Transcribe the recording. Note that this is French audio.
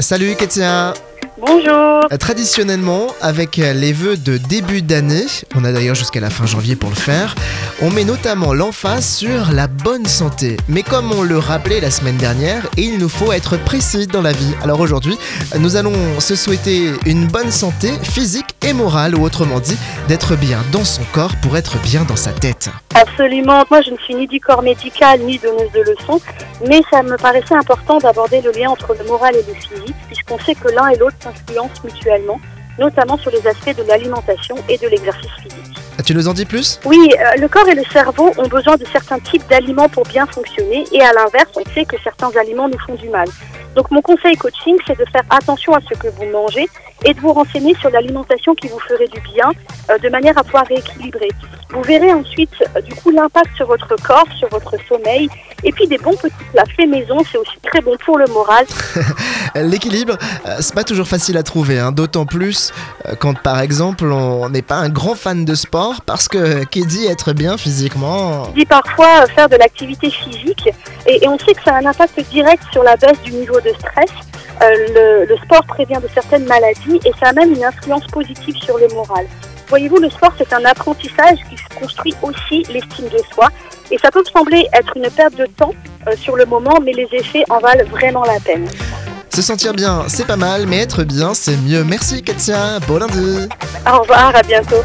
Salut Ketia Bonjour. Traditionnellement, avec les vœux de début d'année, on a d'ailleurs jusqu'à la fin janvier pour le faire, on met notamment l'emphase sur la bonne santé. Mais comme on le rappelait la semaine dernière, il nous faut être précis dans la vie. Alors aujourd'hui, nous allons se souhaiter une bonne santé physique et morale, ou autrement dit, d'être bien dans son corps pour être bien dans sa tête. Absolument. Moi, je ne suis ni du corps médical ni donneuse de leçons, mais ça me paraissait important d'aborder le lien entre le moral et le physique, puisqu'on sait que l'un et l'autre s'influencent mutuellement, notamment sur les aspects de l'alimentation et de l'exercice physique. Tu nous en dis plus? Oui, euh, le corps et le cerveau ont besoin de certains types d'aliments pour bien fonctionner, et à l'inverse, on sait que certains aliments nous font du mal. Donc mon conseil coaching, c'est de faire attention à ce que vous mangez et de vous renseigner sur l'alimentation qui vous ferait du bien, euh, de manière à pouvoir rééquilibrer. Vous verrez ensuite euh, du coup l'impact sur votre corps, sur votre sommeil, et puis des bons petits plats faits maison, c'est aussi très bon pour le moral. L'équilibre, euh, c'est pas toujours facile à trouver, hein, d'autant plus euh, quand par exemple on n'est pas un grand fan de sport, parce que qui dit être bien physiquement. Dis parfois faire de l'activité physique, et, et on sait que ça a un impact direct sur la baisse du niveau de stress. Euh, le, le sport prévient de certaines maladies et ça a même une influence positive sur le moral. Voyez-vous, le sport, c'est un apprentissage qui construit aussi l'estime de soi. Et ça peut sembler être une perte de temps euh, sur le moment, mais les effets en valent vraiment la peine. Se sentir bien, c'est pas mal, mais être bien, c'est mieux. Merci Katia, bon lundi Au revoir, à bientôt.